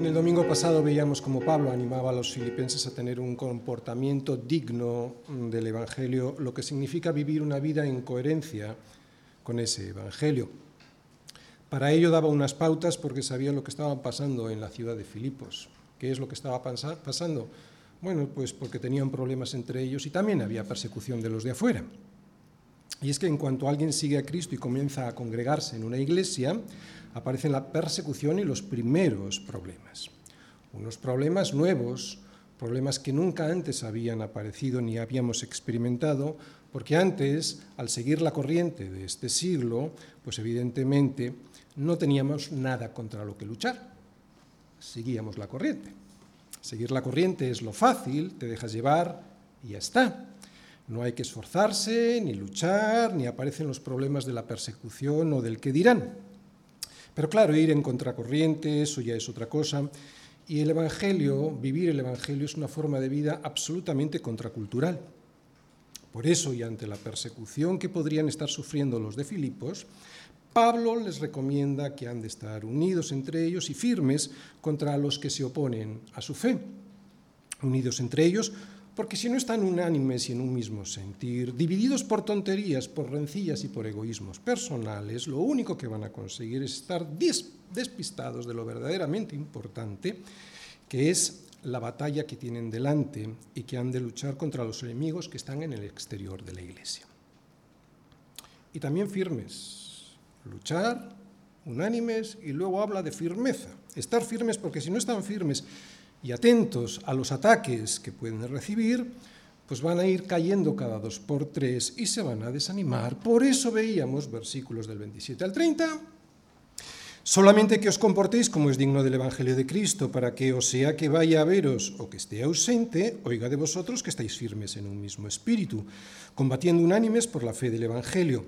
En el domingo pasado veíamos cómo Pablo animaba a los filipenses a tener un comportamiento digno del Evangelio, lo que significa vivir una vida en coherencia con ese Evangelio. Para ello daba unas pautas porque sabía lo que estaba pasando en la ciudad de Filipos. ¿Qué es lo que estaba pasando? Bueno, pues porque tenían problemas entre ellos y también había persecución de los de afuera. Y es que en cuanto alguien sigue a Cristo y comienza a congregarse en una iglesia, aparecen la persecución y los primeros problemas. Unos problemas nuevos, problemas que nunca antes habían aparecido ni habíamos experimentado, porque antes, al seguir la corriente de este siglo, pues evidentemente no teníamos nada contra lo que luchar. Seguíamos la corriente. Seguir la corriente es lo fácil, te dejas llevar y ya está. No hay que esforzarse, ni luchar, ni aparecen los problemas de la persecución o del que dirán. Pero claro, ir en contracorriente, eso ya es otra cosa. Y el Evangelio, vivir el Evangelio es una forma de vida absolutamente contracultural. Por eso, y ante la persecución que podrían estar sufriendo los de Filipos, Pablo les recomienda que han de estar unidos entre ellos y firmes contra los que se oponen a su fe. Unidos entre ellos porque si no están unánimes y en un mismo sentir, divididos por tonterías, por rencillas y por egoísmos personales, lo único que van a conseguir es estar despistados de lo verdaderamente importante, que es la batalla que tienen delante y que han de luchar contra los enemigos que están en el exterior de la iglesia. Y también firmes, luchar, unánimes, y luego habla de firmeza. Estar firmes porque si no están firmes y atentos a los ataques que pueden recibir, pues van a ir cayendo cada dos por tres y se van a desanimar. Por eso veíamos versículos del 27 al 30. Solamente que os comportéis como es digno del Evangelio de Cristo, para que o sea que vaya a veros o que esté ausente, oiga de vosotros que estáis firmes en un mismo espíritu, combatiendo unánimes por la fe del Evangelio.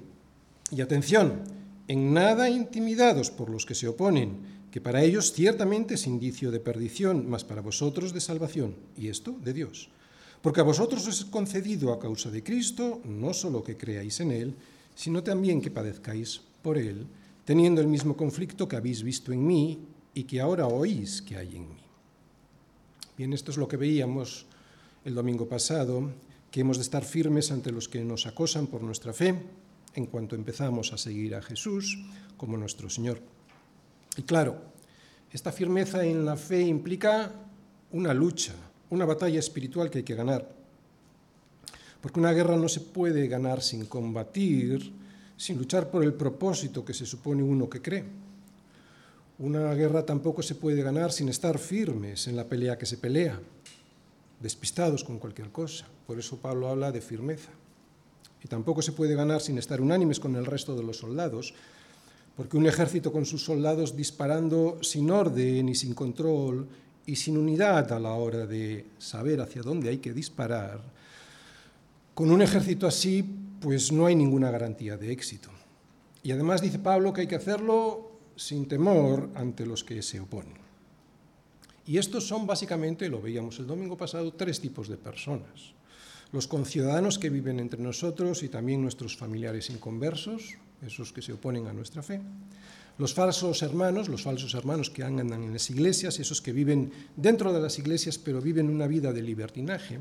Y atención, en nada intimidados por los que se oponen, que para ellos ciertamente es indicio de perdición, mas para vosotros de salvación, y esto de Dios. Porque a vosotros os es concedido a causa de Cristo no solo que creáis en Él, sino también que padezcáis por Él, teniendo el mismo conflicto que habéis visto en mí y que ahora oís que hay en mí. Bien, esto es lo que veíamos el domingo pasado, que hemos de estar firmes ante los que nos acosan por nuestra fe, en cuanto empezamos a seguir a Jesús como nuestro Señor. Y claro, esta firmeza en la fe implica una lucha, una batalla espiritual que hay que ganar. Porque una guerra no se puede ganar sin combatir, sin luchar por el propósito que se supone uno que cree. Una guerra tampoco se puede ganar sin estar firmes en la pelea que se pelea, despistados con cualquier cosa. Por eso Pablo habla de firmeza. Y tampoco se puede ganar sin estar unánimes con el resto de los soldados, porque un ejército con sus soldados disparando sin orden y sin control y sin unidad a la hora de saber hacia dónde hay que disparar, con un ejército así, pues no hay ninguna garantía de éxito. Y además dice Pablo que hay que hacerlo sin temor ante los que se oponen. Y estos son básicamente, lo veíamos el domingo pasado, tres tipos de personas. Los conciudadanos que viven entre nosotros y también nuestros familiares inconversos, esos que se oponen a nuestra fe. Los falsos hermanos, los falsos hermanos que andan en las iglesias, esos que viven dentro de las iglesias pero viven una vida de libertinaje.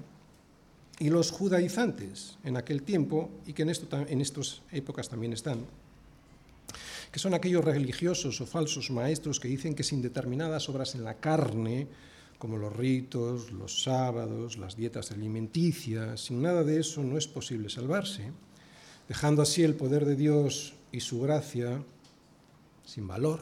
Y los judaizantes en aquel tiempo, y que en, esto, en estas épocas también están, que son aquellos religiosos o falsos maestros que dicen que sin determinadas obras en la carne, como los ritos, los sábados, las dietas alimenticias, sin nada de eso no es posible salvarse dejando así el poder de Dios y su gracia sin valor.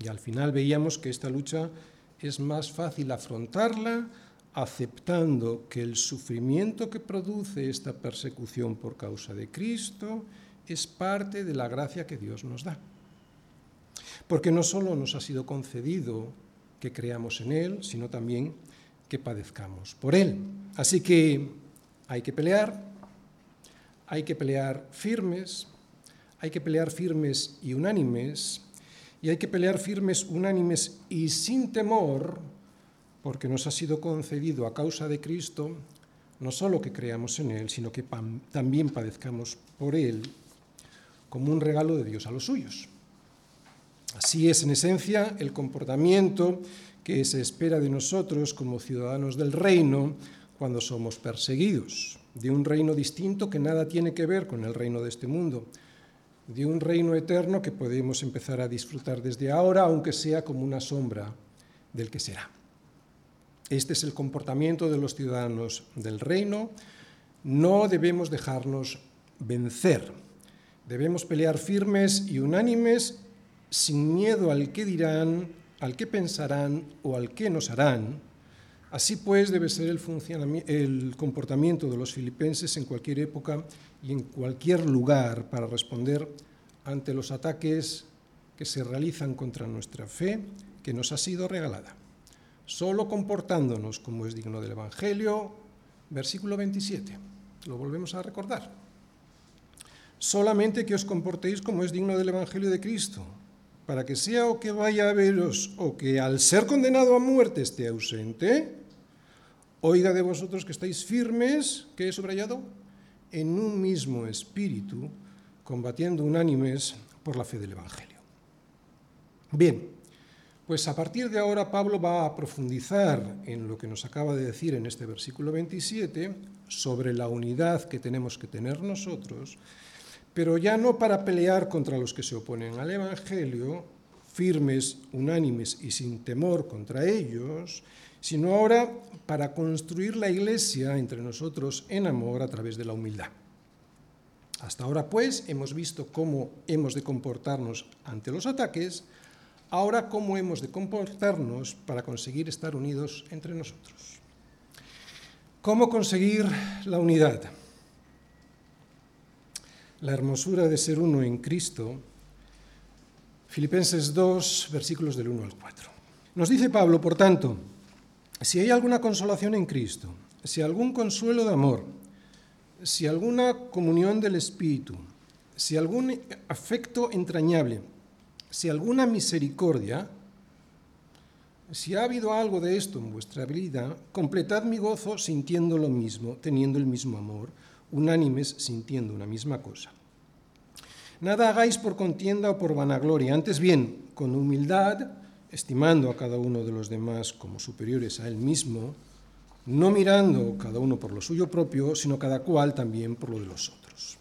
Y al final veíamos que esta lucha es más fácil afrontarla aceptando que el sufrimiento que produce esta persecución por causa de Cristo es parte de la gracia que Dios nos da. Porque no solo nos ha sido concedido que creamos en Él, sino también que padezcamos por Él. Así que hay que pelear, hay que pelear firmes, hay que pelear firmes y unánimes, y hay que pelear firmes, unánimes y sin temor, porque nos ha sido concedido a causa de Cristo no solo que creamos en Él, sino que también padezcamos por Él como un regalo de Dios a los suyos. Así es, en esencia, el comportamiento que se espera de nosotros como ciudadanos del reino cuando somos perseguidos, de un reino distinto que nada tiene que ver con el reino de este mundo, de un reino eterno que podemos empezar a disfrutar desde ahora, aunque sea como una sombra del que será. Este es el comportamiento de los ciudadanos del reino. No debemos dejarnos vencer. Debemos pelear firmes y unánimes sin miedo al que dirán, al que pensarán o al que nos harán. Así pues debe ser el, comportamiento de los filipenses en cualquier época y en cualquier lugar para responder ante los ataques que se realizan contra nuestra fe que nos ha sido regalada. Solo comportándonos como es digno del Evangelio, versículo 27. Lo volvemos a recordar. Solamente que os comportéis como es digno del Evangelio de Cristo, para que sea o que vaya a veros o que al ser condenado a muerte esté ausente, oiga de vosotros que estáis firmes, que he subrayado, en un mismo espíritu, combatiendo unánimes por la fe del Evangelio. Bien, pues a partir de ahora Pablo va a profundizar en lo que nos acaba de decir en este versículo 27 sobre la unidad que tenemos que tener nosotros pero ya no para pelear contra los que se oponen al Evangelio, firmes, unánimes y sin temor contra ellos, sino ahora para construir la iglesia entre nosotros en amor a través de la humildad. Hasta ahora, pues, hemos visto cómo hemos de comportarnos ante los ataques, ahora cómo hemos de comportarnos para conseguir estar unidos entre nosotros. ¿Cómo conseguir la unidad? la hermosura de ser uno en Cristo, Filipenses 2, versículos del 1 al 4. Nos dice Pablo, por tanto, si hay alguna consolación en Cristo, si algún consuelo de amor, si alguna comunión del Espíritu, si algún afecto entrañable, si alguna misericordia, si ha habido algo de esto en vuestra vida, completad mi gozo sintiendo lo mismo, teniendo el mismo amor unánimes sintiendo una misma cosa. Nada hagáis por contienda o por vanagloria, antes bien, con humildad, estimando a cada uno de los demás como superiores a él mismo, no mirando cada uno por lo suyo propio, sino cada cual también por lo de los otros.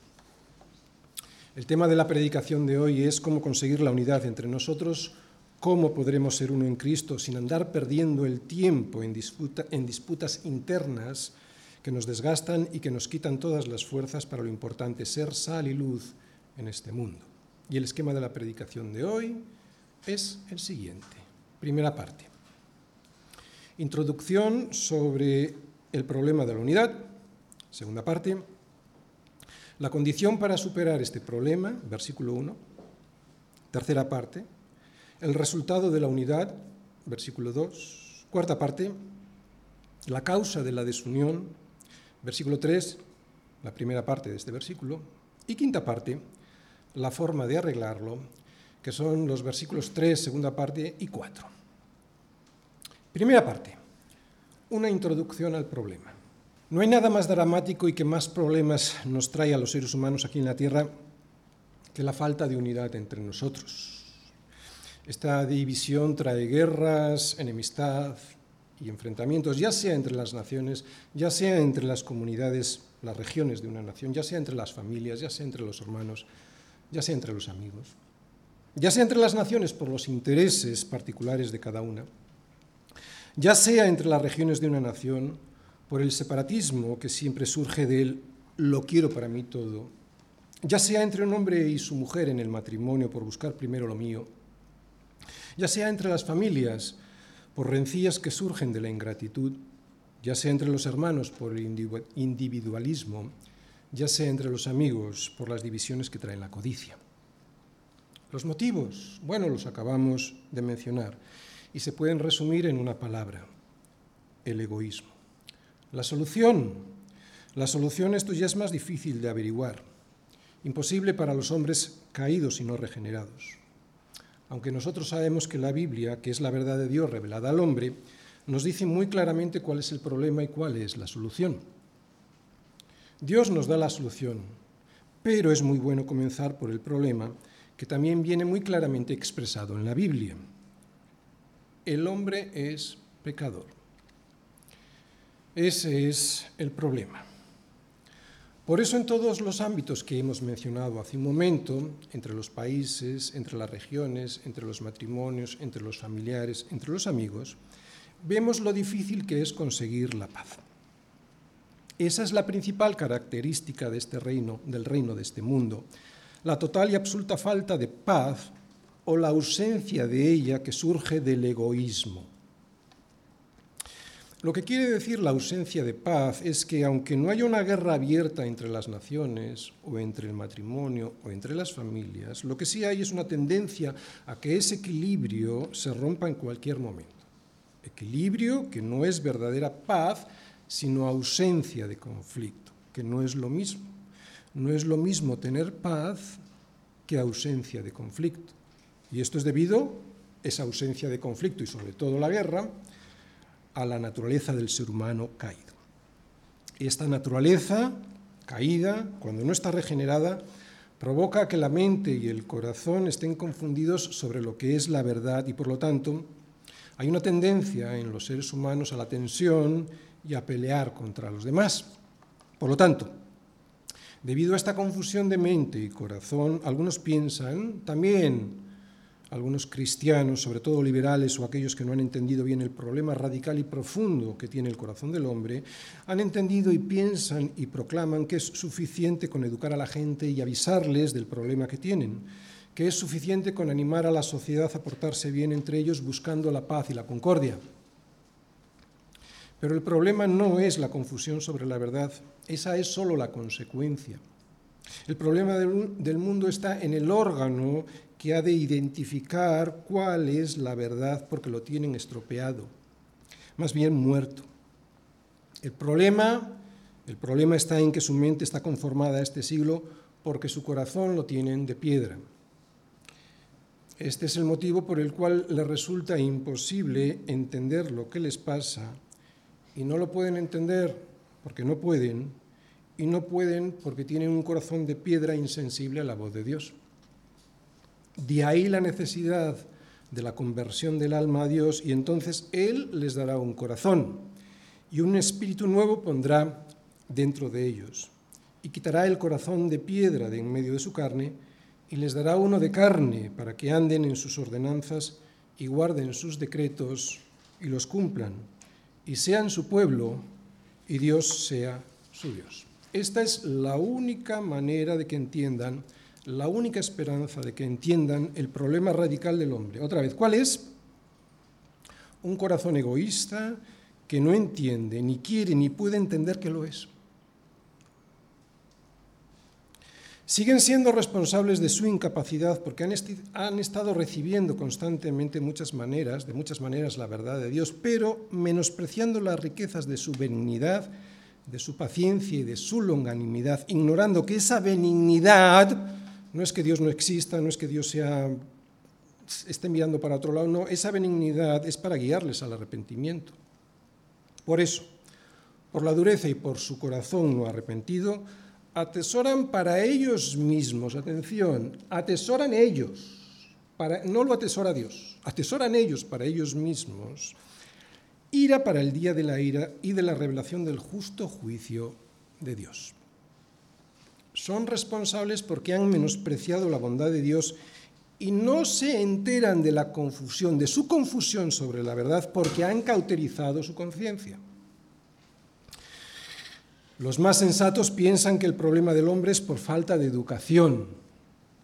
El tema de la predicación de hoy es cómo conseguir la unidad entre nosotros, cómo podremos ser uno en Cristo sin andar perdiendo el tiempo en, disputas internas que nos desgastan y que nos quitan todas las fuerzas para lo importante, ser sal y luz en este mundo. Y el esquema de la predicación de hoy es el siguiente. Primera parte. Introducción sobre el problema de la unidad. Segunda parte. La condición para superar este problema, versículo 1. Tercera parte. El resultado de la unidad, versículo 2. Cuarta parte. La causa de la desunión, Versículo 3, la primera parte de este versículo. Y quinta parte, la forma de arreglarlo, que son los versículos 3, segunda parte y 4. Primera parte, una introducción al problema. No hay nada más dramático y que más problemas nos trae a los seres humanos aquí en la Tierra que la falta de unidad entre nosotros. Esta división trae guerras, enemistad, y enfrentamientos, ya sea entre las naciones, ya sea entre las comunidades, las regiones de una nación, ya sea entre las familias, ya sea entre los hermanos, ya sea entre los amigos, ya sea entre las naciones por los intereses particulares de cada una, ya sea entre las regiones de una nación por el separatismo que siempre surge del lo quiero para mí todo, ya sea entre un hombre y su mujer en el matrimonio por buscar primero lo mío, ya sea entre las familias por rencillas que surgen de la ingratitud, ya sea entre los hermanos por el individualismo, ya sea entre los amigos por las divisiones que trae la codicia. Los motivos, bueno, los acabamos de mencionar y se pueden resumir en una palabra, el egoísmo. La solución, la solución esto ya es más difícil de averiguar, imposible para los hombres caídos y no regenerados aunque nosotros sabemos que la Biblia, que es la verdad de Dios revelada al hombre, nos dice muy claramente cuál es el problema y cuál es la solución. Dios nos da la solución, pero es muy bueno comenzar por el problema, que también viene muy claramente expresado en la Biblia. El hombre es pecador. Ese es el problema. Por eso en todos los ámbitos que hemos mencionado hace un momento, entre los países, entre las regiones, entre los matrimonios, entre los familiares, entre los amigos, vemos lo difícil que es conseguir la paz. Esa es la principal característica de este reino, del reino de este mundo, la total y absoluta falta de paz o la ausencia de ella que surge del egoísmo. Lo que quiere decir la ausencia de paz es que aunque no haya una guerra abierta entre las naciones o entre el matrimonio o entre las familias, lo que sí hay es una tendencia a que ese equilibrio se rompa en cualquier momento. Equilibrio que no es verdadera paz, sino ausencia de conflicto, que no es lo mismo. No es lo mismo tener paz que ausencia de conflicto. Y esto es debido, esa ausencia de conflicto y sobre todo la guerra, a la naturaleza del ser humano caído. Esta naturaleza caída, cuando no está regenerada, provoca que la mente y el corazón estén confundidos sobre lo que es la verdad y por lo tanto hay una tendencia en los seres humanos a la tensión y a pelear contra los demás. Por lo tanto, debido a esta confusión de mente y corazón, algunos piensan también algunos cristianos, sobre todo liberales o aquellos que no han entendido bien el problema radical y profundo que tiene el corazón del hombre, han entendido y piensan y proclaman que es suficiente con educar a la gente y avisarles del problema que tienen, que es suficiente con animar a la sociedad a portarse bien entre ellos buscando la paz y la concordia. Pero el problema no es la confusión sobre la verdad, esa es solo la consecuencia. El problema del, mundo está en el órgano que ha de identificar cuál es la verdad porque lo tienen estropeado, más bien muerto. El problema, el problema está en que su mente está conformada a este siglo porque su corazón lo tienen de piedra. Este es el motivo por el cual les resulta imposible entender lo que les pasa y no lo pueden entender porque no pueden y no pueden porque tienen un corazón de piedra insensible a la voz de Dios. De ahí la necesidad de la conversión del alma a Dios y entonces Él les dará un corazón y un espíritu nuevo pondrá dentro de ellos y quitará el corazón de piedra de en medio de su carne y les dará uno de carne para que anden en sus ordenanzas y guarden sus decretos y los cumplan y sean su pueblo y Dios sea su Dios. Esta es la única manera de que entiendan la única esperanza de que entiendan el problema radical del hombre. Otra vez, ¿cuál es? Un corazón egoísta que no entiende, ni quiere, ni puede entender que lo es. Siguen siendo responsables de su incapacidad porque han, estado recibiendo constantemente muchas maneras, de muchas maneras la verdad de Dios, pero menospreciando las riquezas de su benignidad, de su paciencia y de su longanimidad, ignorando que esa benignidad no es que Dios no exista, no es que Dios sea, esté mirando para otro lado, no, esa benignidad es para guiarles al arrepentimiento. Por eso, por la dureza y por su corazón no arrepentido, atesoran para ellos mismos, atención, atesoran ellos, para, no lo atesora Dios, atesoran ellos para ellos mismos, ira para el día de la ira y de la revelación del justo juicio de Dios son responsables porque han menospreciado la bondad de Dios y no se enteran de la confusión, de su confusión sobre la verdad, porque han cauterizado su conciencia. Los más sensatos piensan que el problema del hombre es por falta de educación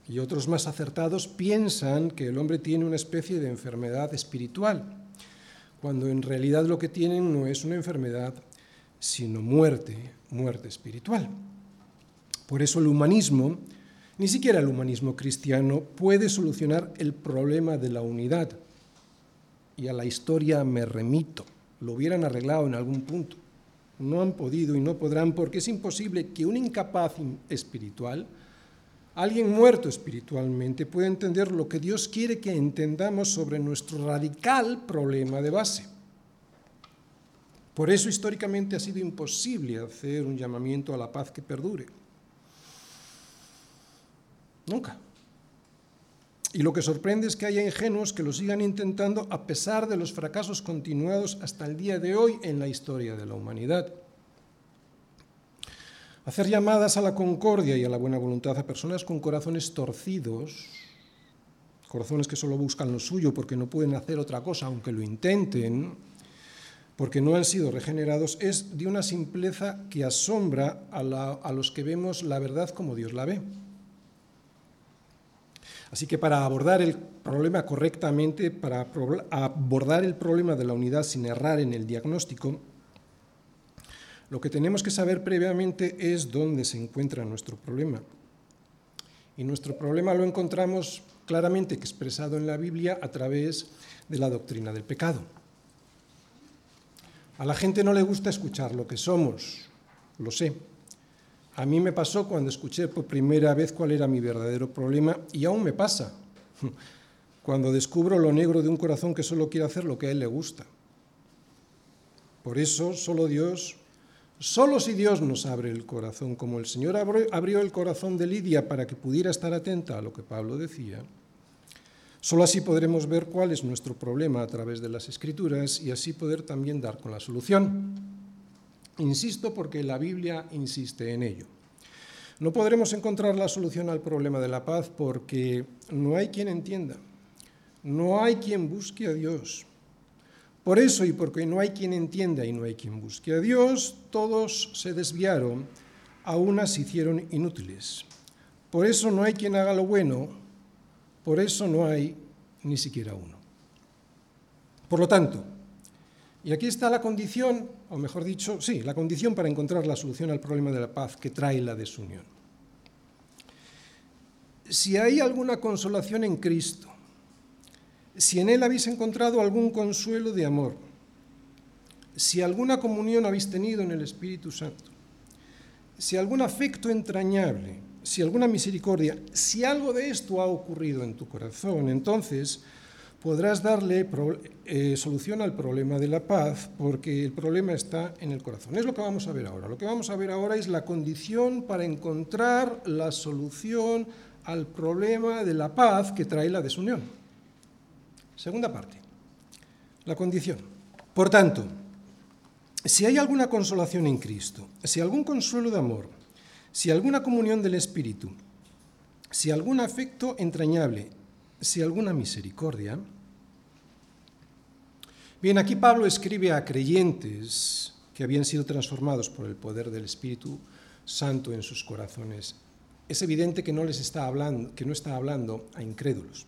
y otros más acertados piensan que el hombre tiene una especie de enfermedad espiritual, cuando en realidad lo que tienen no es una enfermedad, sino muerte, muerte espiritual. Por eso el humanismo, ni siquiera el humanismo cristiano, puede solucionar el problema de la unidad. Y a la historia me remito. Lo hubieran arreglado en algún punto. No han podido y no podrán porque es imposible que un incapaz espiritual, alguien muerto espiritualmente, pueda entender lo que Dios quiere que entendamos sobre nuestro radical problema de base. Por eso históricamente ha sido imposible hacer un llamamiento a la paz que perdure. Nunca. Y lo que sorprende es que haya ingenuos que lo sigan intentando a pesar de los fracasos continuados hasta el día de hoy en la historia de la humanidad. Hacer llamadas a la concordia y a la buena voluntad a personas con corazones torcidos, corazones que solo buscan lo suyo porque no pueden hacer otra cosa aunque lo intenten, porque no han sido regenerados, es de una simpleza que asombra a, los que vemos la verdad como Dios la ve. Así que para abordar el problema correctamente, para abordar el problema de la unidad sin errar en el diagnóstico, lo que tenemos que saber previamente es dónde se encuentra nuestro problema. Y nuestro problema lo encontramos claramente expresado en la Biblia a través de la doctrina del pecado. A la gente no le gusta escuchar lo que somos, lo sé. A mí me pasó cuando escuché por primera vez cuál era mi verdadero problema y aún me pasa cuando descubro lo negro de un corazón que solo quiere hacer lo que a él le gusta. Por eso solo Dios Solo si Dios nos abre el corazón, como el Señor abrió el corazón de Lidia para que pudiera estar atenta a lo que Pablo decía, solo así podremos ver cuál es nuestro problema a través de las escrituras y así poder también dar con la solución. Insisto porque la Biblia insiste en ello. No podremos encontrar la solución al problema de la paz porque no hay quien entienda, no hay quien busque a Dios, por eso y porque no hay quien entienda y no hay quien busque a Dios, todos se desviaron, a unas se hicieron inútiles. Por eso no hay quien haga lo bueno, por eso no hay ni siquiera uno. Por lo tanto, y aquí está la condición, o mejor dicho, sí, la condición para encontrar la solución al problema de la paz que trae la desunión. Si hay alguna consolación en Cristo, si en él habéis encontrado algún consuelo de amor, si alguna comunión habéis tenido en el Espíritu Santo, si algún afecto entrañable, si alguna misericordia, si algo de esto ha ocurrido en tu corazón, entonces podrás darle eh, solución al problema de la paz, porque el problema está en el corazón. Es lo que vamos a ver ahora. Lo que vamos a ver ahora es la condición para encontrar la solución al problema de la paz que trae la desunión. Segunda parte, la condición. Por tanto, si hay alguna consolación en Cristo, si algún consuelo de amor, si alguna comunión del Espíritu, si algún afecto entrañable, si alguna misericordia, bien, aquí Pablo escribe a creyentes que habían sido transformados por el poder del Espíritu Santo en sus corazones. Es evidente que no les está hablando, que no está hablando a incrédulos.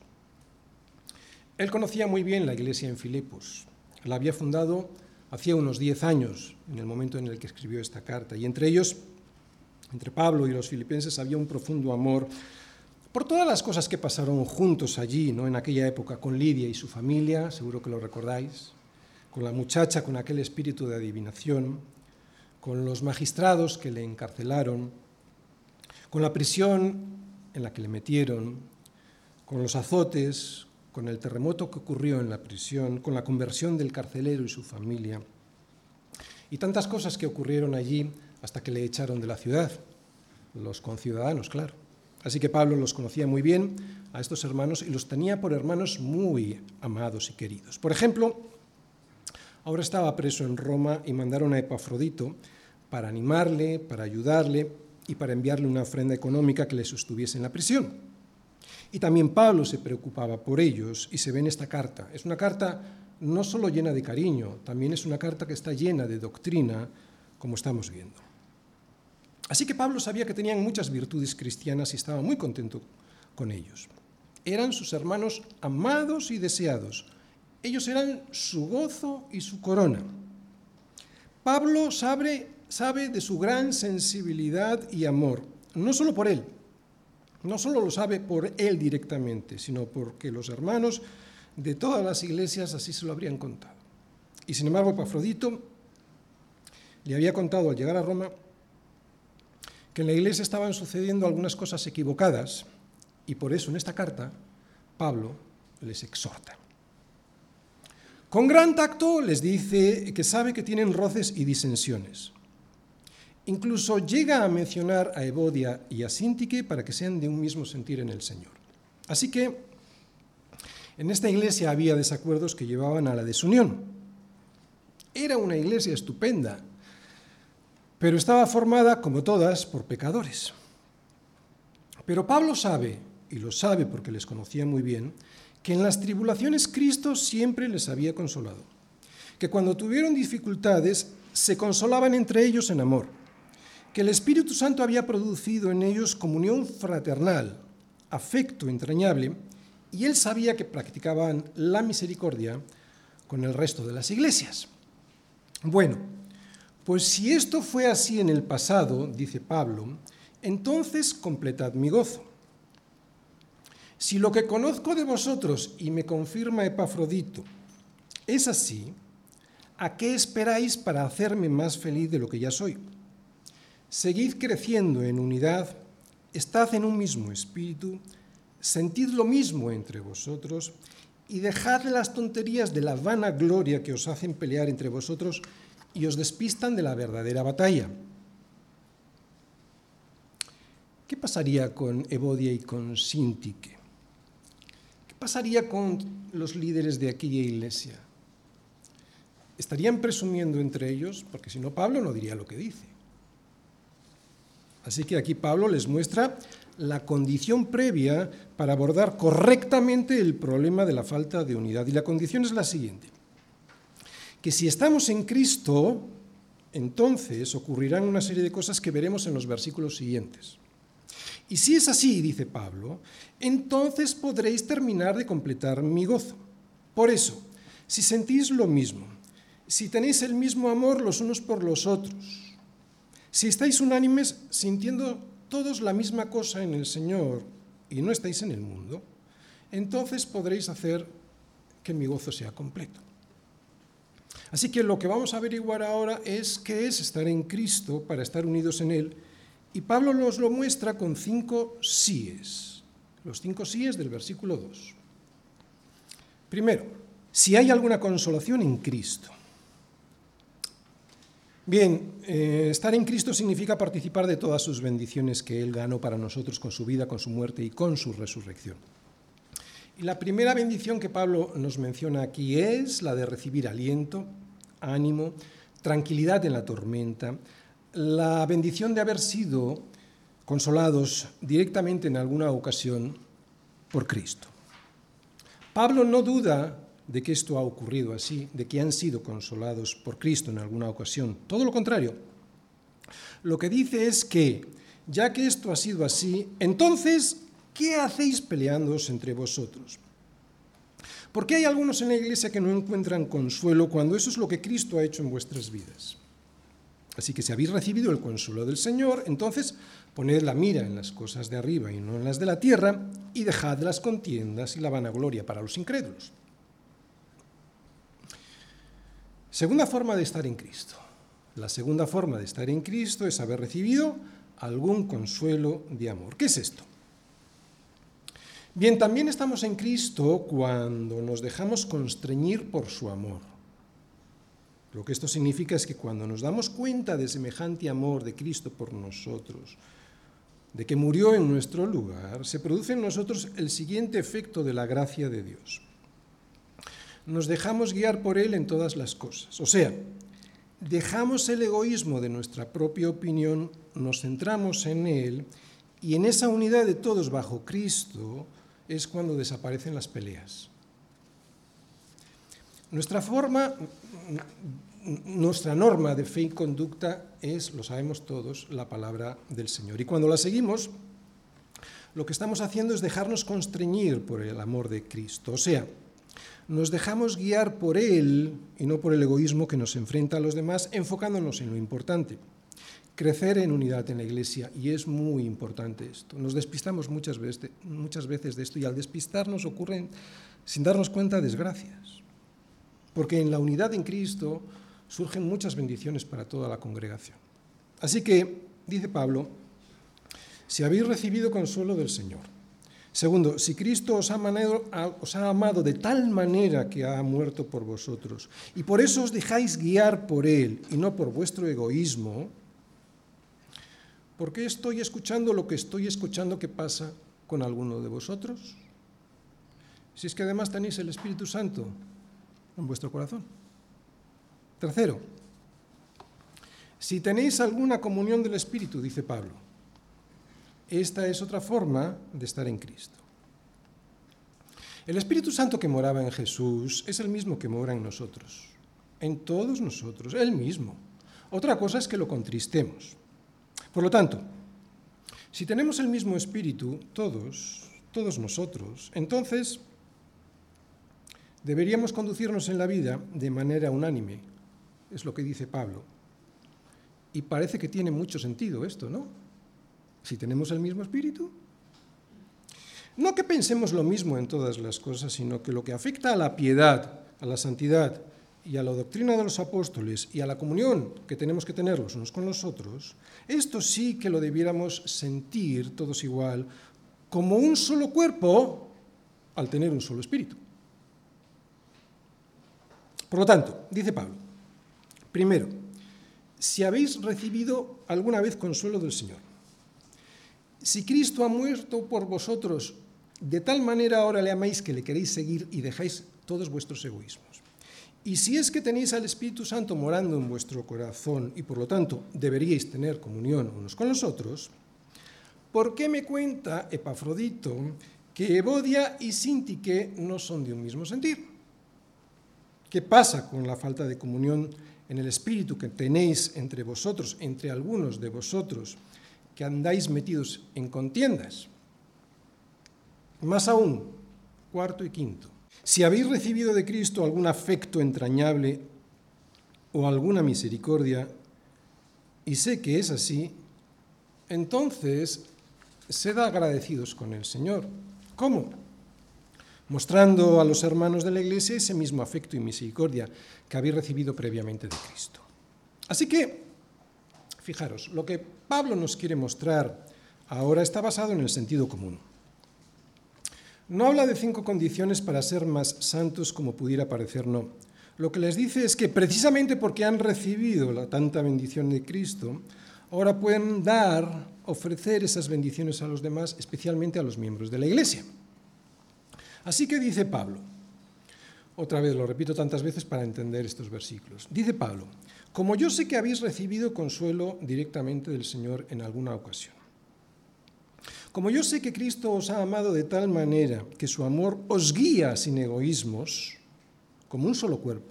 Él conocía muy bien la iglesia en Filipos. La había fundado hacía unos diez años, en el momento en el que escribió esta carta. Y entre ellos, entre Pablo y los filipenses, había un profundo amor por todas las cosas que pasaron juntos allí, ¿no? en aquella época, con Lidia y su familia, seguro que lo recordáis, con la muchacha con aquel espíritu de adivinación, con los magistrados que le encarcelaron, con la prisión en la que le metieron, con los azotes, con el terremoto que ocurrió en la prisión, con la conversión del carcelero y su familia, y tantas cosas que ocurrieron allí hasta que le echaron de la ciudad, los conciudadanos, claro. Así que Pablo los conocía muy bien a estos hermanos y los tenía por hermanos muy amados y queridos. Por ejemplo, ahora estaba preso en Roma y mandaron a Epafrodito para animarle, para ayudarle y para enviarle una ofrenda económica que le sostuviese en la prisión. Y también Pablo se preocupaba por ellos y se ve en esta carta. Es una carta no solo llena de cariño, también es una carta que está llena de doctrina, como estamos viendo. Así que Pablo sabía que tenían muchas virtudes cristianas y estaba muy contento con ellos. Eran sus hermanos amados y deseados. Ellos eran su gozo y su corona. Pablo sabe, sabe de su gran sensibilidad y amor, no solo por él, no solo lo sabe por él directamente, sino porque los hermanos de todas las iglesias así se lo habrían contado. Y sin embargo, Epafrodito le había contado al llegar a Roma que en la iglesia estaban sucediendo algunas cosas equivocadas y por eso en esta carta Pablo les exhorta. Con gran tacto les dice que sabe que tienen roces y disensiones. Incluso llega a mencionar a Evodia y a Sintique para que sean de un mismo sentir en el Señor. Así que En esta iglesia había desacuerdos que llevaban a la desunión. Era una iglesia estupenda, pero estaba formada, como todas, por pecadores. Pero Pablo sabe, y lo sabe porque les conocía muy bien, que en las tribulaciones Cristo siempre les había consolado, que cuando tuvieron dificultades se consolaban entre ellos en amor, que el Espíritu Santo había producido en ellos comunión fraternal, afecto entrañable, y él sabía que practicaban la misericordia con el resto de las iglesias. Bueno, pues si esto fue así en el pasado, dice Pablo, entonces completad mi gozo. Si lo que conozco de vosotros y me confirma Epafrodito es así, ¿a qué esperáis para hacerme más feliz de lo que ya soy? Seguid creciendo en unidad, estad en un mismo espíritu, Sentid lo mismo entre vosotros y dejad las tonterías de la vana gloria que os hacen pelear entre vosotros y os despistan de la verdadera batalla. ¿Qué pasaría con Evodia y con Sintique? ¿Qué pasaría con los líderes de aquella iglesia? ¿Estarían presumiendo entre ellos? Porque si no, Pablo no diría lo que dice. Así que aquí Pablo les muestra la condición previa para abordar correctamente el problema de la falta de unidad. Y la condición es la siguiente, que si estamos en Cristo, entonces ocurrirán una serie de cosas que veremos en los versículos siguientes. Y si es así, dice Pablo, entonces podréis terminar de completar mi gozo. Por eso, si sentís lo mismo, si tenéis el mismo amor los unos por los otros, si estáis unánimes sintiendo todos la misma cosa en el Señor y no estáis en el mundo, entonces podréis hacer que mi gozo sea completo. Así que lo que vamos a averiguar ahora es qué es estar en Cristo para estar unidos en Él. Y Pablo nos lo muestra con cinco síes, los cinco síes del versículo 2. Primero, si hay alguna consolación en Cristo. Bien, eh, estar en Cristo significa participar de todas sus bendiciones que Él ganó para nosotros con su vida, con su muerte y con su resurrección. Y la primera bendición que Pablo nos menciona aquí es la de recibir aliento, ánimo, tranquilidad en la tormenta, la bendición de haber sido consolados directamente en alguna ocasión por Cristo. Pablo no duda de que esto ha ocurrido así, de que han sido consolados por Cristo en alguna ocasión. Todo lo contrario. Lo que dice es que, ya que esto ha sido así, entonces, ¿qué hacéis peleándoos entre vosotros? Porque hay algunos en la iglesia que no encuentran consuelo cuando eso es lo que Cristo ha hecho en vuestras vidas. Así que si habéis recibido el consuelo del Señor, entonces poned la mira en las cosas de arriba y no en las de la tierra, y dejad las contiendas y la vanagloria para los incrédulos. Segunda forma de estar en Cristo. La segunda forma de estar en Cristo es haber recibido algún consuelo de amor. ¿Qué es esto? Bien, también estamos en Cristo cuando nos dejamos constreñir por su amor. Lo que esto significa es que cuando nos damos cuenta de semejante amor de Cristo por nosotros, de que murió en nuestro lugar, se produce en nosotros el siguiente efecto de la gracia de Dios nos dejamos guiar por Él en todas las cosas. O sea, dejamos el egoísmo de nuestra propia opinión, nos centramos en Él y en esa unidad de todos bajo Cristo es cuando desaparecen las peleas. Nuestra forma, nuestra norma de fe y conducta es, lo sabemos todos, la palabra del Señor. Y cuando la seguimos, lo que estamos haciendo es dejarnos constreñir por el amor de Cristo. O sea, nos dejamos guiar por Él y no por el egoísmo que nos enfrenta a los demás, enfocándonos en lo importante. Crecer en unidad en la Iglesia, y es muy importante esto. Nos despistamos muchas veces, de esto y al despistarnos ocurren, sin darnos cuenta, desgracias. Porque en la unidad en Cristo surgen muchas bendiciones para toda la congregación. Así que, dice Pablo, si habéis recibido consuelo del Señor, Segundo, si Cristo os ha, amado de tal manera que ha muerto por vosotros y por eso os dejáis guiar por Él y no por vuestro egoísmo, ¿por qué estoy escuchando lo que estoy escuchando que pasa con alguno de vosotros? si es que además tenéis el Espíritu Santo en vuestro corazón? Tercero, si tenéis alguna comunión del Espíritu, dice Pablo, esta es otra forma de estar en Cristo. El Espíritu Santo que moraba en Jesús es el mismo que mora en nosotros, en todos nosotros, el mismo. Otra cosa es que lo contristemos. Por lo tanto, si tenemos el mismo espíritu, todos, todos nosotros, entonces deberíamos conducirnos en la vida de manera unánime. Es lo que dice Pablo. Y parece que tiene mucho sentido esto, ¿no? Si tenemos el mismo espíritu. No que pensemos lo mismo en todas las cosas, sino que lo que afecta a la piedad, a la santidad y a la doctrina de los apóstoles y a la comunión que tenemos que tener los unos con los otros, esto sí que lo debiéramos sentir todos igual, como un solo cuerpo al tener un solo espíritu. Por lo tanto, dice Pablo, primero, si habéis recibido alguna vez consuelo del Señor, si Cristo ha muerto por vosotros, de tal manera ahora le amáis que le queréis seguir y dejáis todos vuestros egoísmos. Y si es que tenéis al Espíritu Santo morando en vuestro corazón y por lo tanto deberíais tener comunión unos con los otros, ¿por qué me cuenta Epafrodito que Evodia y Sintique no son de un mismo sentir? ¿Qué pasa con la falta de comunión en el Espíritu que tenéis entre vosotros, entre algunos de vosotros, que andáis metidos en contiendas? Más aún, cuarto y quinto. Si habéis recibido de Cristo algún afecto entrañable o alguna misericordia, y sé que es así, entonces sed agradecidos con el Señor. ¿Cómo? Mostrando a los hermanos de la Iglesia ese mismo afecto y misericordia que habéis recibido previamente de Cristo. Así que, fijaros, lo que Pablo nos quiere mostrar ahora está basado en el sentido común. No habla de cinco condiciones para ser más santos como pudiera parecer, no. Lo que les dice es que precisamente porque han recibido la tanta bendición de Cristo, ahora pueden dar, ofrecer esas bendiciones a los demás, especialmente a los miembros de la Iglesia. Así que dice Pablo, otra vez lo repito tantas veces para entender estos versículos, dice Pablo, como yo sé que habéis recibido consuelo directamente del Señor en alguna ocasión. Como yo sé que Cristo os ha amado de tal manera que su amor os guía sin egoísmos, como un solo cuerpo.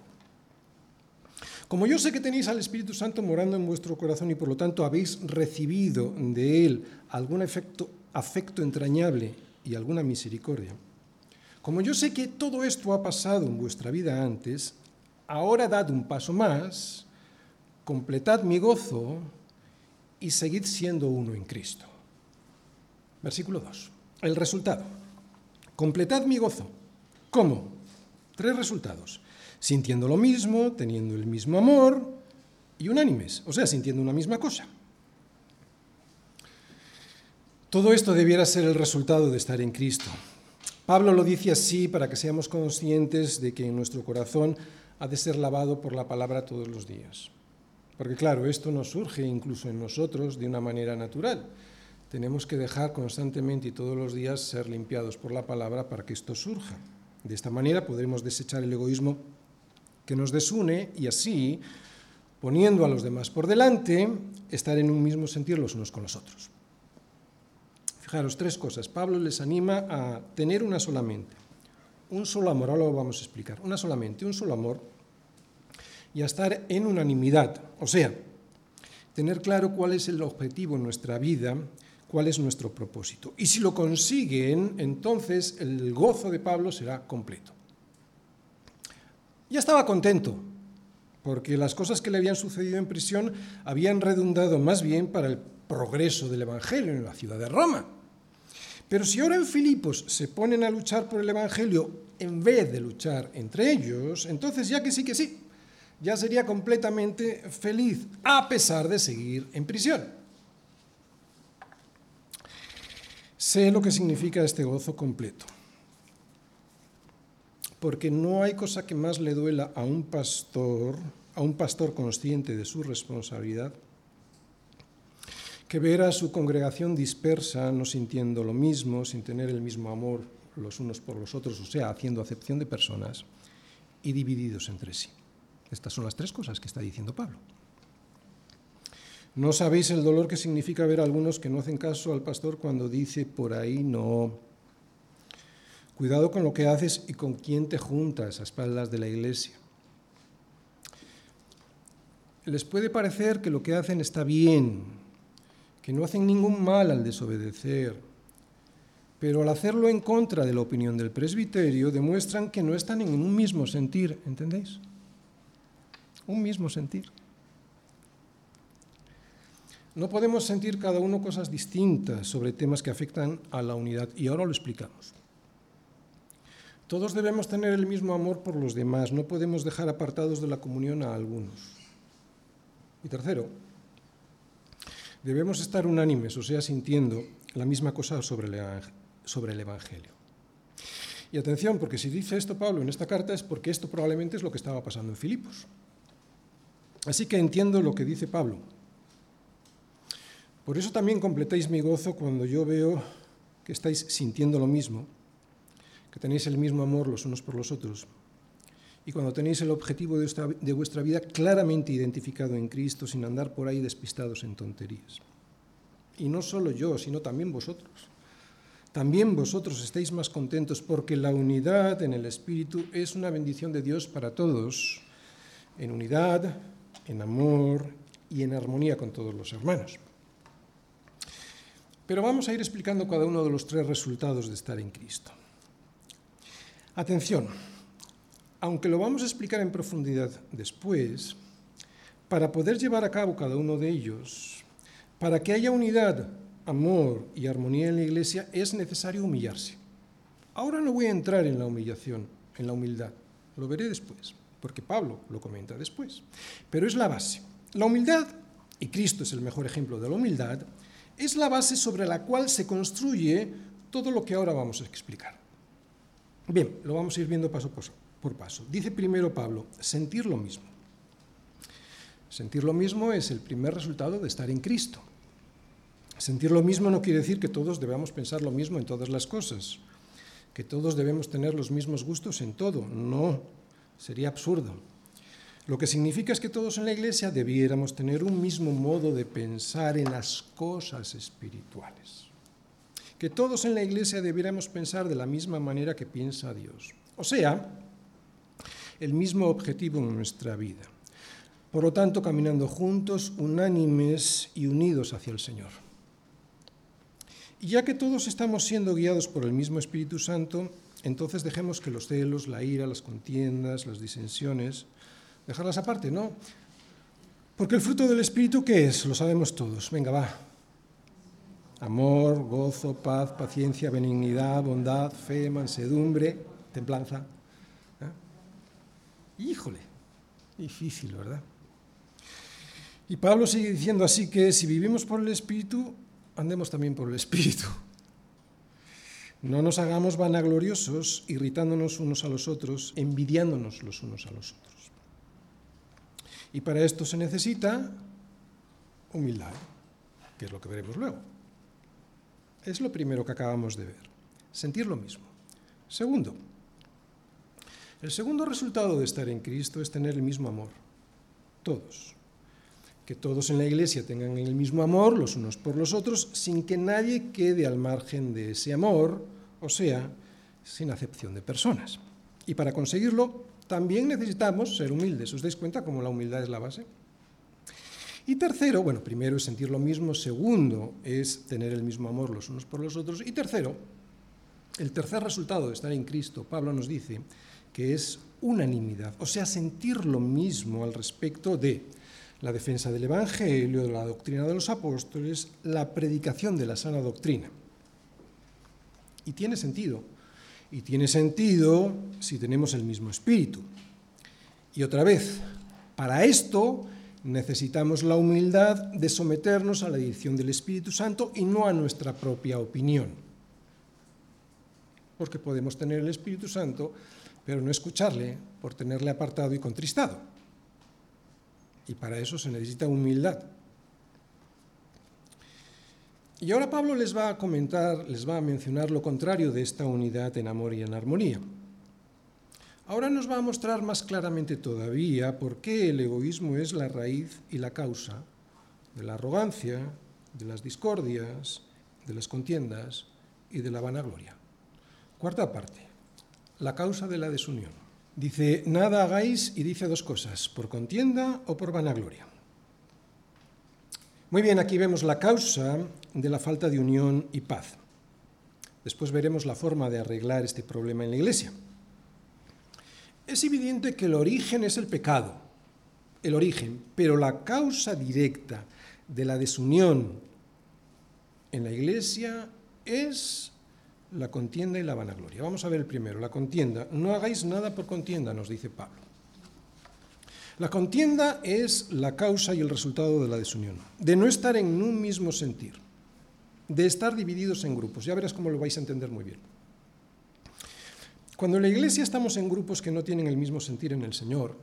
Como yo sé que tenéis al Espíritu Santo morando en vuestro corazón y por lo tanto habéis recibido de Él algún afecto entrañable y alguna misericordia, como yo sé que todo esto ha pasado en vuestra vida antes, ahora dad un paso más, completad mi gozo y seguid siendo uno en Cristo. Versículo 2. El resultado. Completad mi gozo. ¿Cómo? Tres resultados. Sintiendo lo mismo, teniendo el mismo amor y unánimes, o sea, sintiendo una misma cosa. Todo esto debiera ser el resultado de estar en Cristo. Pablo lo dice así para que seamos conscientes de que nuestro corazón ha de ser lavado por la palabra todos los días. Porque claro, esto nos surge incluso en nosotros de una manera natural tenemos que dejar constantemente y todos los días ser limpiados por la palabra para que esto surja. De esta manera podremos desechar el egoísmo que nos desune y así, poniendo a los demás por delante, estar en un mismo sentir los unos con los otros. Fijaros, tres cosas. Pablo les anima a tener una sola mente, un solo amor, ahora lo vamos a explicar, una solamente, un solo amor, y a estar en unanimidad, o sea, tener claro cuál es el objetivo en nuestra vida cuál es nuestro propósito. Y si lo consiguen, entonces el gozo de Pablo será completo. Ya estaba contento, porque las cosas que le habían sucedido en prisión habían redundado más bien para el progreso del Evangelio en la ciudad de Roma. Pero si ahora en Filipos se ponen a luchar por el Evangelio en vez de luchar entre ellos, entonces ya que sí que sí, ya sería completamente feliz, a pesar de seguir en prisión. Sé lo que significa este gozo completo. Porque no hay cosa que más le duela a un pastor, a un pastor consciente de su responsabilidad, que ver a su congregación dispersa, no sintiendo lo mismo, sin tener el mismo amor los unos por los otros, o sea, haciendo acepción de personas, y divididos entre sí. Estas son las tres cosas que está diciendo Pablo. No sabéis el dolor que significa ver a algunos que no hacen caso al pastor cuando dice por ahí no. Cuidado con lo que haces y con quién te juntas a espaldas de la iglesia. Les puede parecer que lo que hacen está bien, que no hacen ningún mal al desobedecer, pero al hacerlo en contra de la opinión del presbiterio demuestran que no están en un mismo sentir, ¿entendéis? Un mismo sentir. No podemos sentir cada uno cosas distintas sobre temas que afectan a la unidad y ahora lo explicamos. Todos debemos tener el mismo amor por los demás, no podemos dejar apartados de la comunión a algunos. Y tercero, debemos estar unánimes, o sea, sintiendo la misma cosa sobre el, Evangelio. Y atención, porque si dice esto Pablo en esta carta es porque esto probablemente es lo que estaba pasando en Filipos. Así que entiendo lo que dice Pablo por eso también completáis mi gozo cuando yo veo que estáis sintiendo lo mismo, que tenéis el mismo amor los unos por los otros, y cuando tenéis el objetivo de vuestra, vida claramente identificado en Cristo, sin andar por ahí despistados en tonterías. Y no solo yo, sino también vosotros. También vosotros estáis más contentos porque la unidad en el Espíritu es una bendición de Dios para todos, en unidad, en amor y en armonía con todos los hermanos. Pero vamos a ir explicando cada uno de los tres resultados de estar en Cristo. Atención, aunque lo vamos a explicar en profundidad después, para poder llevar a cabo cada uno de ellos, para que haya unidad, amor y armonía en la iglesia, es necesario humillarse. Ahora no voy a entrar en la humillación, en la humildad, lo veré después, porque Pablo lo comenta después. Pero es la base. La humildad, y Cristo es el mejor ejemplo de la humildad, es la base sobre la cual se construye todo lo que ahora vamos a explicar. Bien, lo vamos a ir viendo paso por paso. Dice primero Pablo, sentir lo mismo. Sentir lo mismo es el primer resultado de estar en Cristo. Sentir lo mismo no quiere decir que todos debamos pensar lo mismo en todas las cosas, que todos debemos tener los mismos gustos en todo. No, sería absurdo. Lo que significa es que todos en la Iglesia debiéramos tener un mismo modo de pensar en las cosas espirituales. Que todos en la Iglesia debiéramos pensar de la misma manera que piensa Dios. O sea, el mismo objetivo en nuestra vida. Por lo tanto, caminando juntos, unánimes y unidos hacia el Señor. Y ya que todos estamos siendo guiados por el mismo Espíritu Santo, entonces dejemos que los celos, la ira, las contiendas, las disensiones, dejarlas aparte, ¿no? Porque el fruto del Espíritu, ¿qué es? Lo sabemos todos. Venga, va. Amor, gozo, paz, paciencia, benignidad, bondad, fe, mansedumbre, templanza. ¿Eh? Híjole, difícil, ¿verdad? Y Pablo sigue diciendo así que si vivimos por el Espíritu, andemos también por el Espíritu. No nos hagamos vanagloriosos, irritándonos unos a los otros, envidiándonos los unos a los otros. Y para esto se necesita humildad, que es lo que veremos luego. Es lo primero que acabamos de ver, sentir lo mismo. Segundo, el segundo resultado de estar en Cristo es tener el mismo amor, todos. Que todos en la iglesia tengan el mismo amor los unos por los otros, sin que nadie quede al margen de ese amor, o sea, sin acepción de personas. Y para conseguirlo también necesitamos ser humildes. ¿Os dais cuenta cómo la humildad es la base? Y tercero, bueno, primero es sentir lo mismo, segundo es tener el mismo amor los unos por los otros, y tercero, el tercer resultado de estar en Cristo, Pablo nos dice que es unanimidad, o sea, sentir lo mismo al respecto de la defensa del Evangelio, de la doctrina de los apóstoles, la predicación de la sana doctrina. Y tiene sentido, y tiene sentido si tenemos el mismo espíritu. Y otra vez, para esto necesitamos la humildad de someternos a la dirección del Espíritu Santo y no a nuestra propia opinión. Porque podemos tener el Espíritu Santo, pero no escucharle por tenerle apartado y contristado. Y para eso se necesita humildad. Y ahora Pablo les va a comentar, les va a mencionar lo contrario de esta unidad en amor y en armonía. Ahora nos va a mostrar más claramente todavía por qué el egoísmo es la raíz y la causa de la arrogancia, de las discordias, de las contiendas y de la vanagloria. Cuarta parte, la causa de la desunión. Dice, nada hagáis y dice dos cosas, por contienda o por vanagloria. Muy bien, aquí vemos la causa de la falta de unión y paz. Después veremos la forma de arreglar este problema en la Iglesia. Es evidente que el origen es el pecado, el origen, pero la causa directa de la desunión en la Iglesia es la contienda y la vanagloria. Vamos a ver el primero, la contienda. No hagáis nada por contienda, nos dice Pablo. La contienda es la causa y el resultado de la desunión, de no estar en un mismo sentir, de estar divididos en grupos. Ya verás cómo lo vais a entender muy bien. Cuando en la iglesia estamos en grupos que no tienen el mismo sentir en el Señor,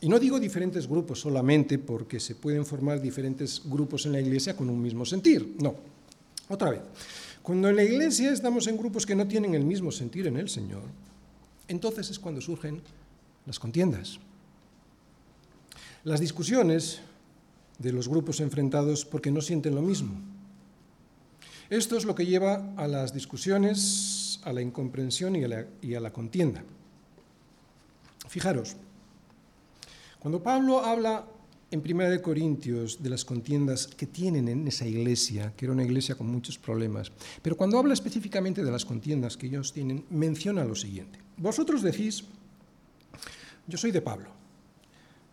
y no digo diferentes grupos solamente porque se pueden formar diferentes grupos en la iglesia con un mismo sentir, no. Otra vez, cuando en la iglesia estamos en grupos que no tienen el mismo sentir en el Señor, entonces es cuando surgen las contiendas, las discusiones de los grupos enfrentados porque no sienten lo mismo. Esto es lo que lleva a las discusiones, a la incomprensión y a la, contienda. Fijaros, cuando Pablo habla en 1 Corintios de las contiendas que tienen en esa iglesia, que era una iglesia con muchos problemas, pero cuando habla específicamente de las contiendas que ellos tienen, menciona lo siguiente. Vosotros decís, yo soy de Pablo,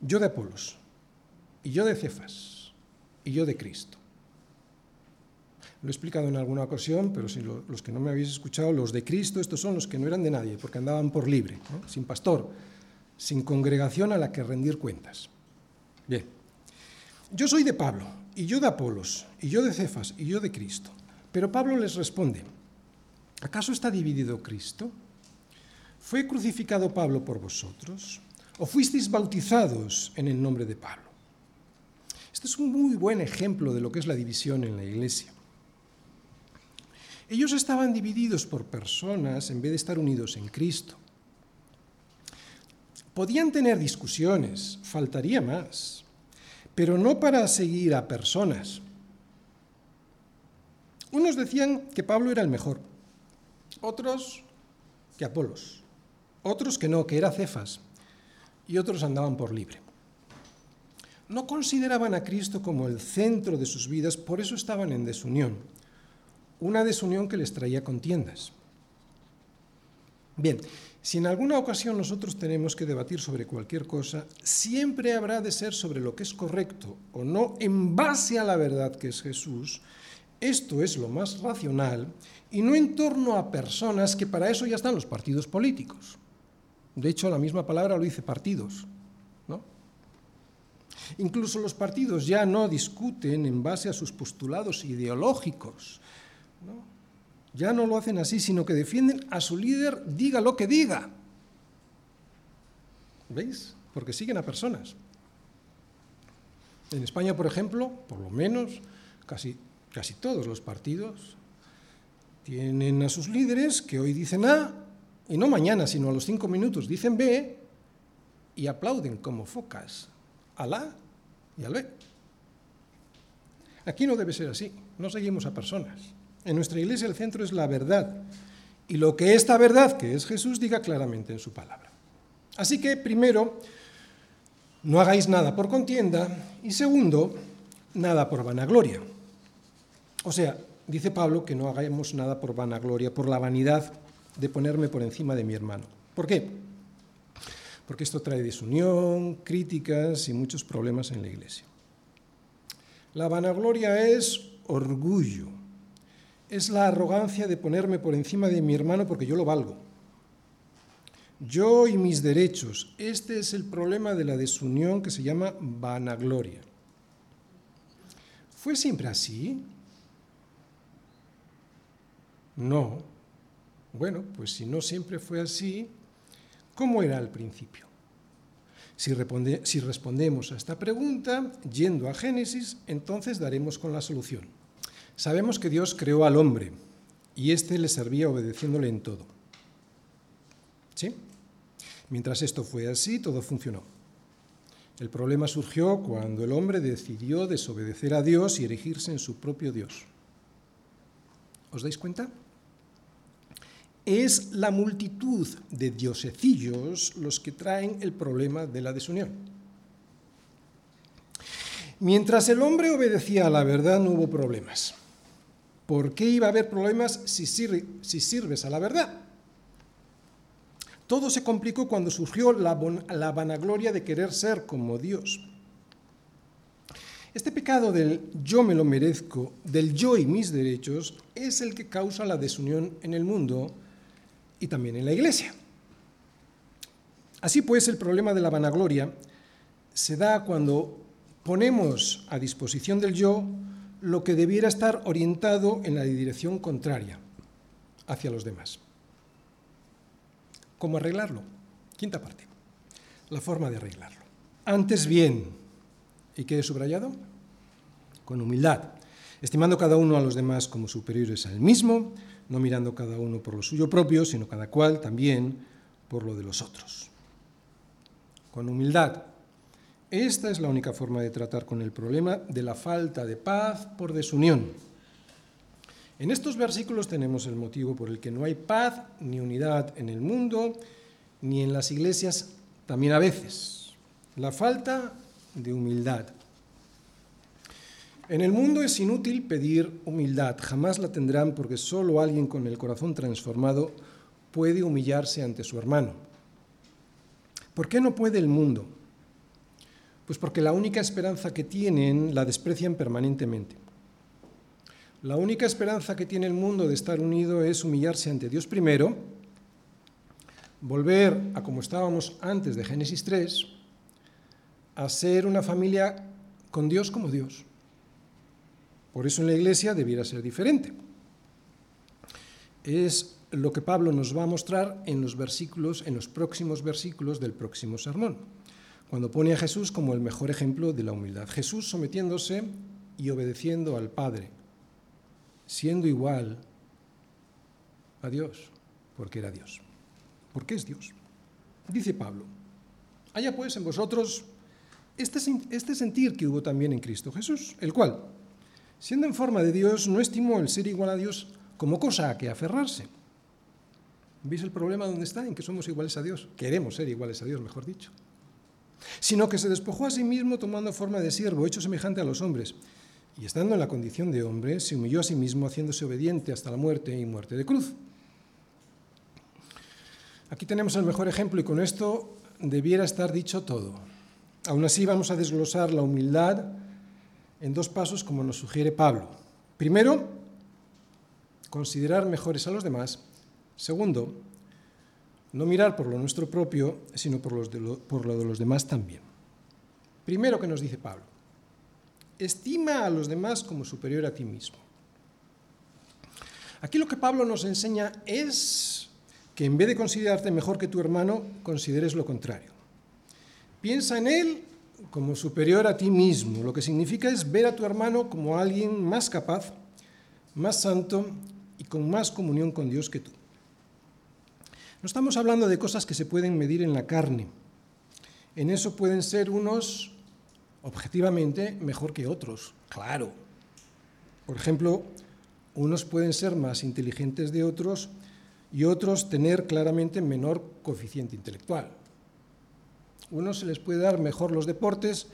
yo de Apolos, y yo de Cefas, y yo de Cristo. Lo he explicado en alguna ocasión, pero si los que no me habéis escuchado, los de Cristo, estos son los que no eran de nadie, porque andaban por libre, sin pastor, sin congregación a la que rendir cuentas. Bien, yo soy de Pablo, y yo de Apolos, y yo de Cefas, y yo de Cristo. Pero Pablo les responde, ¿acaso está dividido Cristo? ¿Fue crucificado Pablo por vosotros? ¿O fuisteis bautizados en el nombre de Pablo? Este es un muy buen ejemplo de lo que es la división en la iglesia. Ellos estaban divididos por personas en vez de estar unidos en Cristo. Podían tener discusiones, faltaría más, pero no para seguir a personas. Unos decían que Pablo era el mejor, otros que Apolos, otros que no, que era Cefas, y otros andaban por libre. No consideraban a Cristo como el centro de sus vidas, por eso estaban en desunión, una desunión que les traía contiendas. Bien, si en alguna ocasión nosotros tenemos que debatir sobre cualquier cosa, siempre habrá de ser sobre lo que es correcto o no en base a la verdad que es Jesús. Esto es lo más racional y no en torno a personas que para eso ya están los partidos políticos. De hecho, la misma palabra lo dice partidos. ¿no? Incluso los partidos ya no discuten en base a sus postulados ideológicos. ¿No? ya no lo hacen así, sino que defienden a su líder, diga lo que diga. ¿Veis? Porque siguen a personas. En España, por ejemplo, por lo menos casi, casi todos los partidos tienen a sus líderes que hoy dicen A y no mañana, sino a los cinco minutos dicen B y aplauden como focas al A y al B. Aquí no debe ser así, no seguimos a personas. En nuestra iglesia el centro es la verdad. Y lo que esta verdad, que es Jesús, diga claramente en su palabra. Así que, primero, no hagáis nada por contienda y segundo, nada por vanagloria. O sea, dice Pablo que no hagamos nada por vanagloria, por la vanidad de ponerme por encima de mi hermano. ¿Por qué? Porque esto trae desunión, críticas y muchos problemas en la iglesia. La vanagloria es orgullo, es la arrogancia de ponerme por encima de mi hermano porque yo lo valgo. Yo y mis derechos. Este es el problema de la desunión que se llama vanagloria. ¿Fue siempre así? No. Bueno, pues si no siempre fue así, ¿cómo era al principio? Si, si respondemos a esta pregunta, yendo a Génesis, entonces daremos con la solución. Sabemos que Dios creó al hombre y éste le servía obedeciéndole en todo. ¿Sí? Mientras esto fue así, todo funcionó. El problema surgió cuando el hombre decidió desobedecer a Dios y erigirse en su propio Dios. ¿Os dais cuenta? Es la multitud de diosecillos los que traen el problema de la desunión. Mientras el hombre obedecía a la verdad no hubo problemas. ¿Por qué iba a haber problemas si, sirves a la verdad? Todo se complicó cuando surgió la, vanagloria de querer ser como Dios. Este pecado del yo me lo merezco, del yo y mis derechos, es el que causa la desunión en el mundo y también en la iglesia. Así pues, el problema de la vanagloria se da cuando ponemos a disposición del yo lo que debiera estar orientado en la dirección contraria, hacia los demás. ¿Cómo arreglarlo? Quinta parte. La forma de arreglarlo. Antes bien, ¿y qué he subrayado? Con humildad, estimando cada uno a los demás como superiores al mismo, no mirando cada uno por lo suyo propio, sino cada cual también por lo de los otros. Con humildad. Esta es la única forma de tratar con el problema de la falta de paz por desunión. En estos versículos tenemos el motivo por el que no hay paz ni unidad en el mundo, ni en las iglesias, también a veces. La falta de humildad. En el mundo es inútil pedir humildad, jamás la tendrán porque solo alguien con el corazón transformado puede humillarse ante su hermano. ¿Por qué no puede el mundo? Pues porque la única esperanza que tienen la desprecian permanentemente. La única esperanza que tiene el mundo de estar unido es humillarse ante Dios primero, volver a como estábamos antes de Génesis 3, a ser una familia con Dios como Dios. Por eso en la iglesia debiera ser diferente. Es lo que Pablo nos va a mostrar en los en los próximos versículos del próximo sermón, cuando pone a Jesús como el mejor ejemplo de la humildad. Jesús sometiéndose y obedeciendo al Padre, siendo igual a Dios, porque era Dios. Porque es Dios. Dice Pablo, haya pues en vosotros este, este sentir que hubo también en Cristo Jesús, el cual, siendo en forma de Dios, no estimó el ser igual a Dios como cosa a que aferrarse. ¿Veis el problema dónde está? En que somos iguales a Dios. Queremos ser iguales a Dios, mejor dicho. Sino que se despojó a sí mismo tomando forma de siervo, hecho semejante a los hombres. Y estando en la condición de hombre, se humilló a sí mismo, haciéndose obediente hasta la muerte y muerte de cruz. Aquí tenemos el mejor ejemplo y con esto debiera estar dicho todo. Aún así vamos a desglosar la humildad en dos pasos como nos sugiere Pablo. Primero, considerar mejores a los demás. Segundo, no mirar por lo nuestro propio, sino por, lo, lo de los demás también. Primero que nos dice Pablo, estima a los demás como superior a ti mismo. Aquí lo que Pablo nos enseña es que en vez de considerarte mejor que tu hermano, consideres lo contrario. Piensa en él como superior a ti mismo, lo que significa es ver a tu hermano como alguien más capaz, más santo y con más comunión con Dios que tú. No estamos hablando de cosas que se pueden medir en la carne. En eso pueden ser unos objetivamente mejor que otros, claro. Por ejemplo, unos pueden ser más inteligentes de otros y otros tener claramente menor coeficiente intelectual. Unos se les puede dar mejor los deportes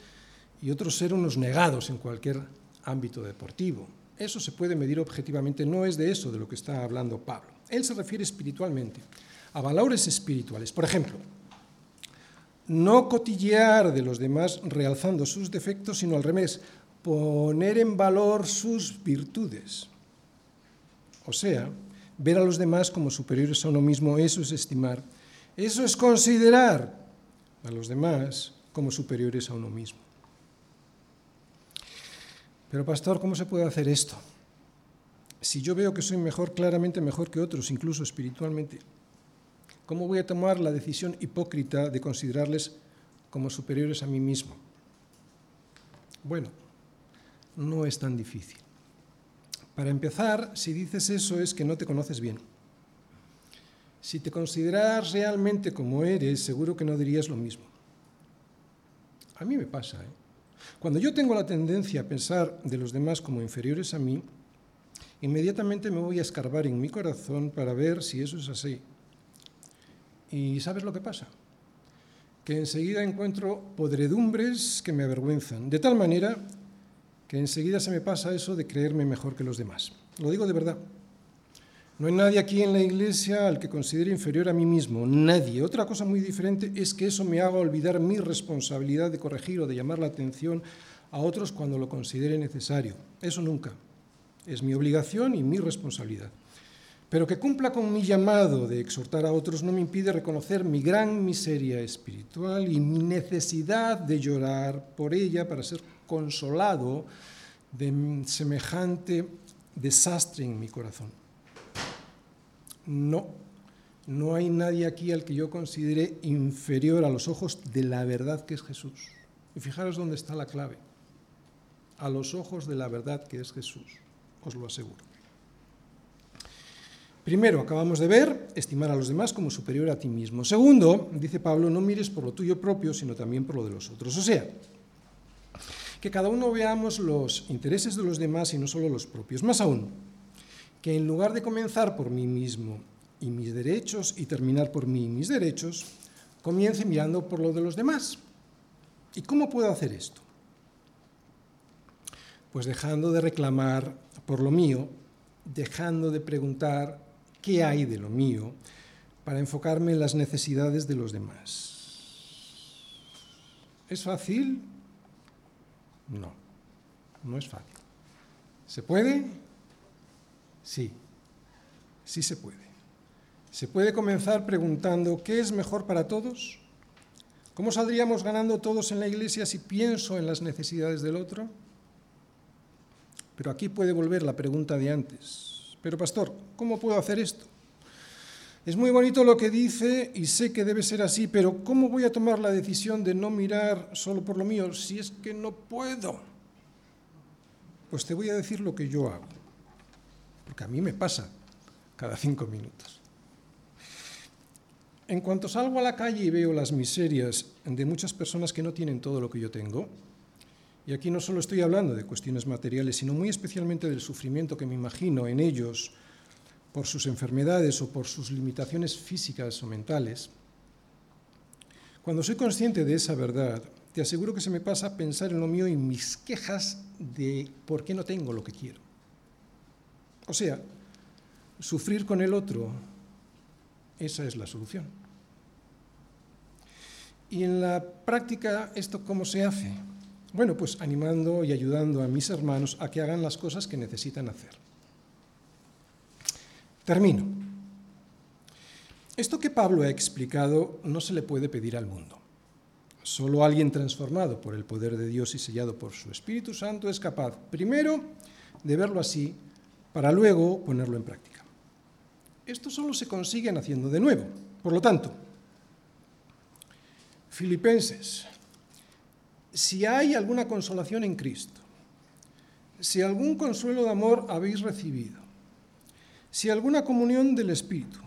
y otros ser unos negados en cualquier ámbito deportivo. Eso se puede medir objetivamente, no es de eso de lo que está hablando Pablo. Él se refiere espiritualmente, a valores espirituales. Por ejemplo, no cotillear de los demás realzando sus defectos, sino al revés, poner en valor sus virtudes. O sea, ver a los demás como superiores a uno mismo, eso es estimar. Eso es considerar a los demás como superiores a uno mismo. Pero pastor, ¿cómo se puede hacer esto? Si yo veo que soy mejor, claramente mejor que otros, incluso espiritualmente, ¿cómo voy a tomar la decisión hipócrita de considerarles como superiores a mí mismo? Bueno, no es tan difícil. Para empezar, si dices eso es que no te conoces bien. Si te consideras realmente como eres, seguro que no dirías lo mismo. A mí me pasa. ¿eh? Cuando yo tengo la tendencia a pensar de los demás como inferiores a mí, inmediatamente me voy a escarbar en mi corazón para ver si eso es así. ¿Y sabes lo que pasa? Que enseguida encuentro podredumbres que me avergüenzan, de tal manera que enseguida se me pasa eso de creerme mejor que los demás. Lo digo de verdad. No hay nadie aquí en la iglesia al que considere inferior a mí mismo, nadie. Otra cosa muy diferente es que eso me haga olvidar mi responsabilidad de corregir o de llamar la atención a otros cuando lo considere necesario. Eso nunca. Es mi obligación y mi responsabilidad. Pero que cumpla con mi llamado de exhortar a otros no me impide reconocer mi gran miseria espiritual y mi necesidad de llorar por ella para ser consolado de semejante desastre en mi corazón. No, no hay nadie aquí al que yo considere inferior a los ojos de la verdad que es Jesús. Y fijaros dónde está la clave. A los ojos de la verdad que es Jesús, os lo aseguro. Primero, acabamos de ver, estimar a los demás como superior a ti mismo. Segundo, dice Pablo, no mires por lo tuyo propio, sino también por lo de los otros. O sea, que cada uno veamos los intereses de los demás y no solo los propios. Más aún, que en lugar de comenzar por mí mismo y mis derechos y terminar por mí y mis derechos, comience mirando por lo de los demás. ¿Y cómo puedo hacer esto? Pues dejando de reclamar por lo mío, dejando de preguntar qué hay de lo mío, para enfocarme en las necesidades de los demás. ¿Es fácil? No, no es fácil. ¿Se puede? Sí, sí se puede. Se puede comenzar preguntando, ¿qué es mejor para todos? ¿Cómo saldríamos ganando todos en la iglesia si pienso en las necesidades del otro? Pero aquí puede volver la pregunta de antes. Pero pastor, ¿cómo puedo hacer esto? Es muy bonito lo que dice y sé que debe ser así, pero ¿cómo voy a tomar la decisión de no mirar solo por lo mío si es que no puedo? Pues te voy a decir lo que yo hago porque a mí me pasa cada cinco minutos. En cuanto salgo a la calle y veo las miserias de muchas personas que no tienen todo lo que yo tengo, y aquí no solo estoy hablando de cuestiones materiales, sino muy especialmente del sufrimiento que me imagino en ellos por sus enfermedades o por sus limitaciones físicas o mentales, cuando soy consciente de esa verdad, te aseguro que se me pasa a pensar en lo mío y mis quejas de por qué no tengo lo que quiero. O sea, sufrir con el otro, esa es la solución. Y en la práctica, ¿esto cómo se hace? Bueno, pues animando y ayudando a mis hermanos a que hagan las cosas que necesitan hacer. Termino. Esto que Pablo ha explicado no se le puede pedir al mundo. Solo alguien transformado por el poder de Dios y sellado por su Espíritu Santo es capaz, primero, de verlo así para luego ponerlo en práctica. Esto solo se consigue haciendo de nuevo. Por lo tanto, Filipenses, si hay alguna consolación en Cristo, si algún consuelo de amor habéis recibido, si alguna comunión del Espíritu,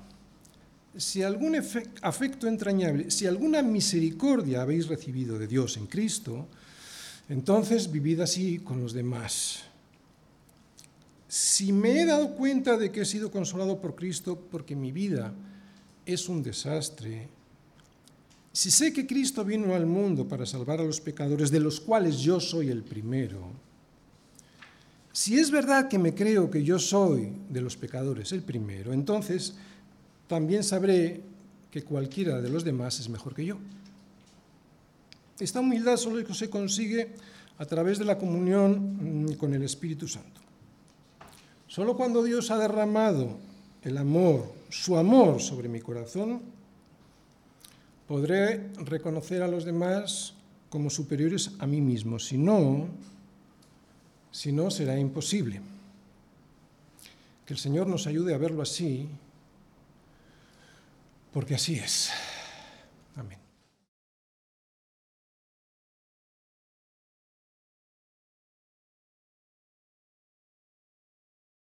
si algún afecto entrañable, si alguna misericordia habéis recibido de Dios en Cristo, entonces vivid así con los demás. Si me he dado cuenta de que he sido consolado por Cristo porque mi vida es un desastre, si sé que Cristo vino al mundo para salvar a los pecadores, de los cuales yo soy el primero, si es verdad que me creo que yo soy de los pecadores el primero, entonces también sabré que cualquiera de los demás es mejor que yo. Esta humildad solo se consigue a través de la comunión mm, con el Espíritu Santo. Solo cuando Dios ha derramado el amor, su amor sobre mi corazón, podré reconocer a los demás como superiores a mí mismo. Si no, si no será imposible. Que el Señor nos ayude a verlo así, porque así es.